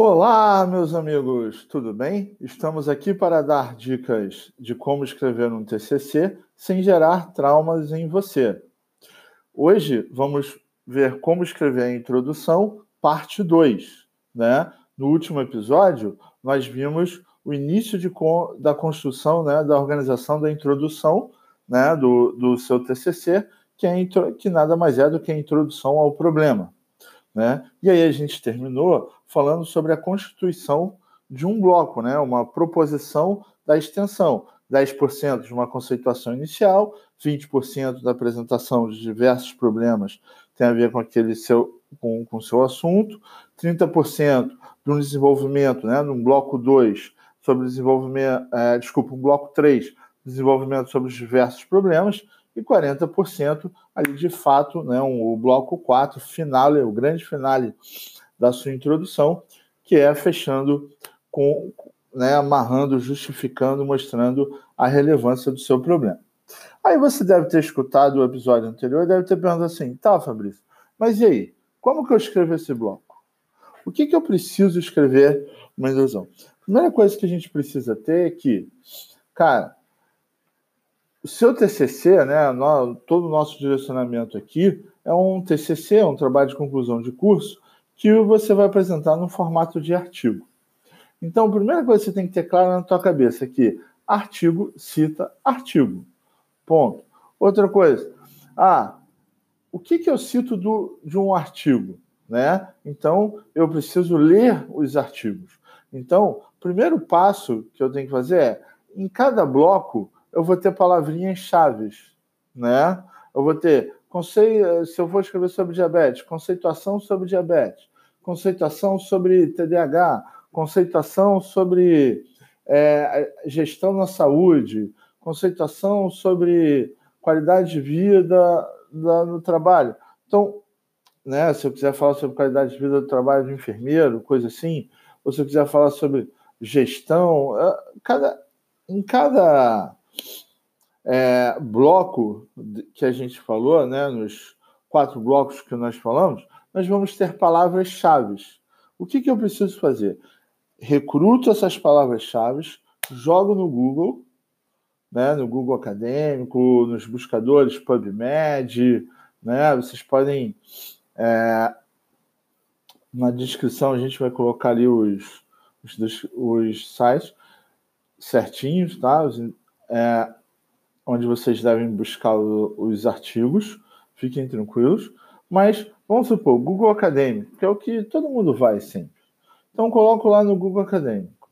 Olá, meus amigos, tudo bem? Estamos aqui para dar dicas de como escrever um TCC sem gerar traumas em você. Hoje vamos ver como escrever a introdução, parte 2. Né? No último episódio, nós vimos o início de, da construção, né, da organização da introdução né, do, do seu TCC, que, é, que nada mais é do que a introdução ao problema. Né? E aí a gente terminou falando sobre a constituição de um bloco, né? uma proposição da extensão. 10% de uma conceituação inicial, 20% da apresentação de diversos problemas tem a ver com aquele seu com, com seu assunto, 30% de um desenvolvimento, né, num bloco 2, sobre desenvolvimento, é, desculpa, um bloco 3, desenvolvimento sobre os diversos problemas, e 40% ali de fato, né, um, o bloco 4, finale, o grande finale da sua introdução, que é fechando com, né, amarrando, justificando, mostrando a relevância do seu problema. Aí você deve ter escutado o episódio anterior e deve ter perguntado assim, tá, Fabrício, mas e aí? Como que eu escrevo esse bloco? O que, que eu preciso escrever uma introdução? primeira coisa que a gente precisa ter é que, cara, o seu TCC, né, todo o nosso direcionamento aqui é um TCC, um trabalho de conclusão de curso, que você vai apresentar no formato de artigo. Então, a primeira coisa que você tem que ter claro na tua cabeça é que artigo cita artigo. Ponto. Outra coisa, ah, o que, que eu cito do, de um artigo? Né? Então, eu preciso ler os artigos. Então, o primeiro passo que eu tenho que fazer é, em cada bloco, eu vou ter palavrinhas chaves, né? Eu vou ter conceito, se eu for escrever sobre diabetes, conceituação sobre diabetes, conceituação sobre TDAH, conceituação sobre é, gestão na saúde, conceituação sobre qualidade de vida no trabalho. Então, né, se eu quiser falar sobre qualidade de vida do trabalho de enfermeiro, coisa assim, ou se eu quiser falar sobre gestão, é, cada, em cada é, bloco que a gente falou, né, nos quatro blocos que nós falamos, nós vamos ter palavras-chave. O que, que eu preciso fazer? Recruto essas palavras-chave, jogo no Google, né, no Google Acadêmico, nos buscadores PubMed, né, vocês podem. É, na descrição a gente vai colocar ali os, os, os sites certinhos, tá? É, onde vocês devem buscar o, os artigos, fiquem tranquilos. Mas vamos supor, Google Acadêmico, que é o que todo mundo vai sempre. Então coloco lá no Google Acadêmico.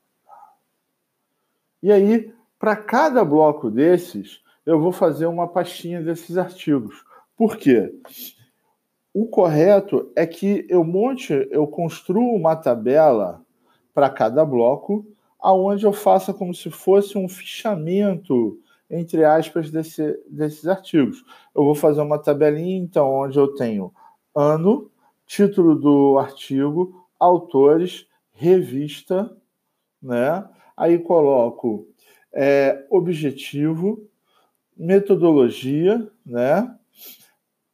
E aí para cada bloco desses, eu vou fazer uma pastinha desses artigos. Por quê? O correto é que eu monte, eu construo uma tabela para cada bloco, aonde eu faça como se fosse um fichamento, entre aspas, desse, desses artigos. Eu vou fazer uma tabelinha, então, onde eu tenho ano, título do artigo, autores, revista, né? Aí coloco é, objetivo, metodologia, né?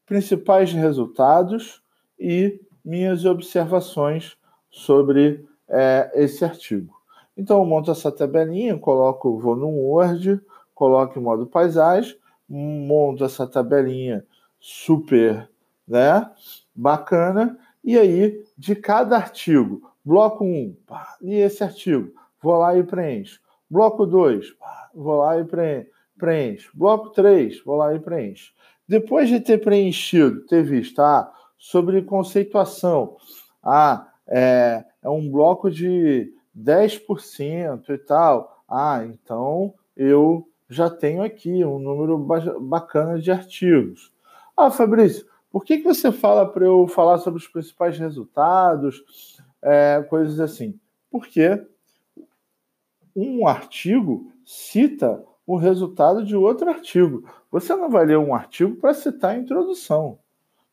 principais resultados e minhas observações sobre é, esse artigo. Então, eu monto essa tabelinha, coloco, vou no Word, coloco em modo paisagem, monto essa tabelinha super né, bacana, e aí, de cada artigo, bloco 1, e esse artigo, vou lá e preencho. Bloco 2, vou lá e preencho. Bloco 3, vou lá e preencho. Depois de ter preenchido, ter visto ah, sobre conceituação, ah, é, é um bloco de 10% e tal. Ah, então eu já tenho aqui um número bacana de artigos. Ah, Fabrício, por que, que você fala para eu falar sobre os principais resultados, é, coisas assim? Porque um artigo cita o resultado de outro artigo. Você não vai ler um artigo para citar a introdução.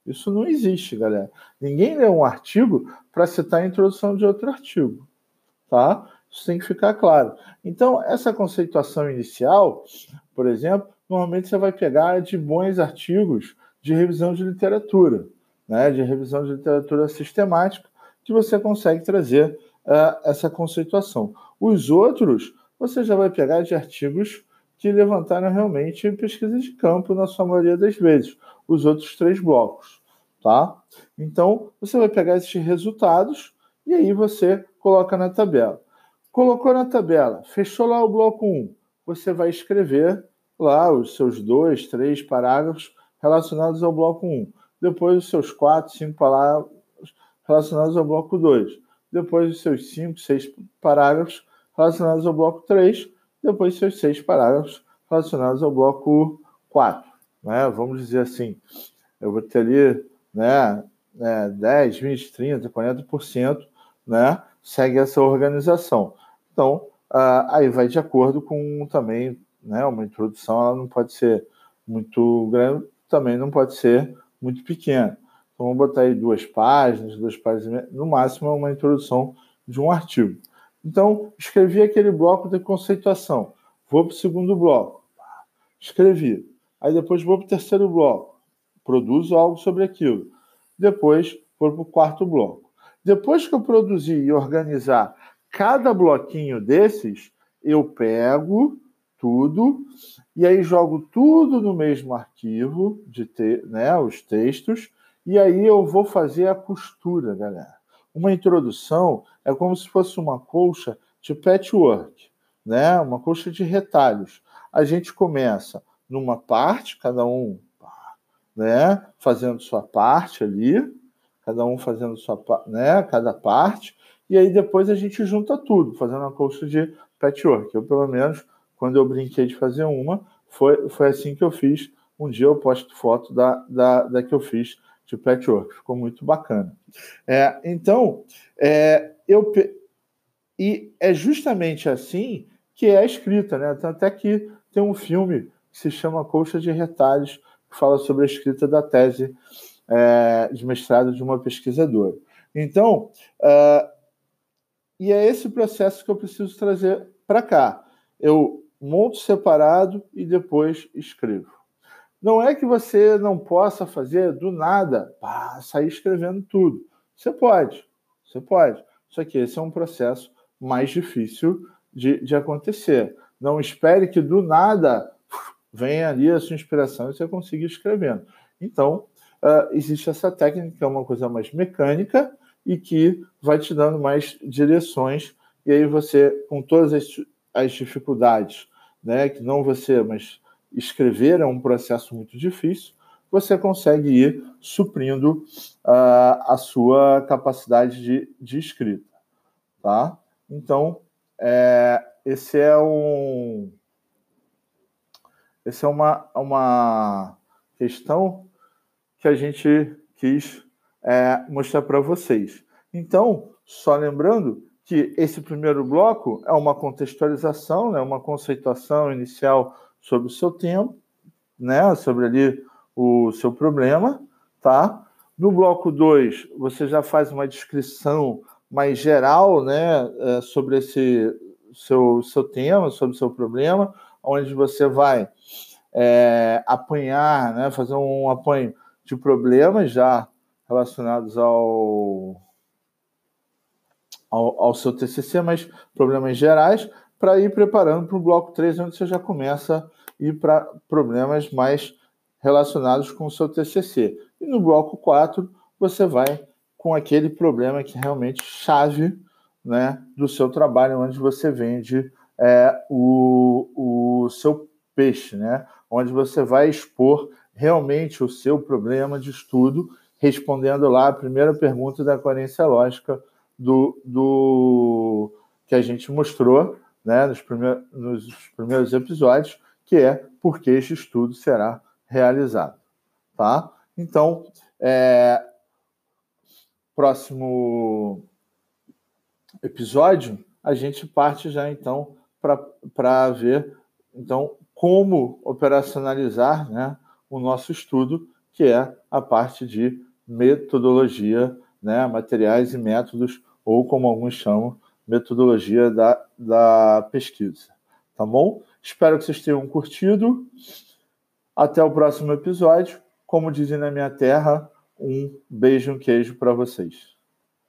Isso não existe, galera. Ninguém lê um artigo para citar a introdução de outro artigo. Tá? Isso tem que ficar claro. Então, essa conceituação inicial, por exemplo, normalmente você vai pegar de bons artigos de revisão de literatura, né? de revisão de literatura sistemática, que você consegue trazer uh, essa conceituação. Os outros, você já vai pegar de artigos que levantaram realmente pesquisa de campo na sua maioria das vezes, os outros três blocos, tá? Então, você vai pegar esses resultados e aí você coloca na tabela. Colocou na tabela, fechou lá o bloco 1, você vai escrever lá os seus dois, três parágrafos relacionados ao bloco 1. Depois os seus quatro, cinco parágrafos relacionados ao bloco 2. Depois os seus cinco, seis parágrafos relacionados ao bloco 3. Depois os seus seis parágrafos relacionados ao bloco 4. Né? Vamos dizer assim, eu vou ter ali né, né, 10, 20, 30, 40%, né, segue essa organização. Então, uh, aí vai de acordo com também né, uma introdução, ela não pode ser muito grande, também não pode ser muito pequena. Então, vamos botar aí duas páginas, duas páginas, no máximo é uma introdução de um artigo. Então, escrevi aquele bloco de conceituação. Vou para o segundo bloco. Escrevi. Aí depois vou para o terceiro bloco. Produzo algo sobre aquilo. Depois vou para o quarto bloco. Depois que eu produzir e organizar cada bloquinho desses, eu pego tudo e aí jogo tudo no mesmo arquivo de né, os textos e aí eu vou fazer a costura, galera. Uma introdução é como se fosse uma colcha de patchwork, né? Uma colcha de retalhos. A gente começa numa parte, cada um, né, fazendo sua parte ali, cada um fazendo sua, né, cada parte, e aí depois a gente junta tudo, fazendo uma colcha de patchwork. Eu pelo menos quando eu brinquei de fazer uma, foi, foi assim que eu fiz. Um dia eu posto foto da, da, da que eu fiz de patchwork, ficou muito bacana. É, então, é, eu e é justamente assim que é a escrita, né? Até que tem um filme que se chama Colcha de Retalhos, que fala sobre a escrita da tese é, de mestrado de uma pesquisadora. Então, uh, e é esse processo que eu preciso trazer para cá. Eu monto separado e depois escrevo. Não é que você não possa fazer do nada, pá, sair escrevendo tudo. Você pode, você pode. Só que esse é um processo mais difícil de, de acontecer. Não espere que do nada venha ali a sua inspiração e você consiga escrevendo. Então, uh, existe essa técnica, que é uma coisa mais mecânica e que vai te dando mais direções. E aí você, com todas as, as dificuldades, né, que não você, mas escrever é um processo muito difícil, você consegue ir suprindo uh, a sua capacidade de, de escrita. Tá? Então, é, esse é um. Essa é uma, uma questão que a gente quis é, mostrar para vocês. Então, só lembrando que esse primeiro bloco é uma contextualização, né, uma conceituação inicial sobre o seu tempo, né, sobre ali o seu problema, tá? No bloco 2, você já faz uma descrição mais geral, né, é, sobre esse seu, seu tema, sobre o seu problema, onde você vai é, apanhar, né, fazer um apanho de problemas já relacionados ao, ao, ao seu TCC, mas problemas gerais, para ir preparando para o bloco 3, onde você já começa a ir para problemas mais relacionados com o seu TCC. E no bloco 4, você vai com aquele problema que é realmente chave né, do seu trabalho, onde você vende é, o, o seu peixe, né, onde você vai expor realmente o seu problema de estudo, respondendo lá a primeira pergunta da coerência lógica do, do que a gente mostrou né, nos, primeiros, nos primeiros episódios, que é por que este estudo será realizado. Tá? Então, é, próximo episódio, a gente parte já então para ver então como operacionalizar né, o nosso estudo, que é a parte de metodologia, né, materiais e métodos, ou como alguns chamam, metodologia da, da pesquisa. Tá bom? Espero que vocês tenham curtido. Até o próximo episódio. Como dizem na minha terra, um beijo, um queijo para vocês.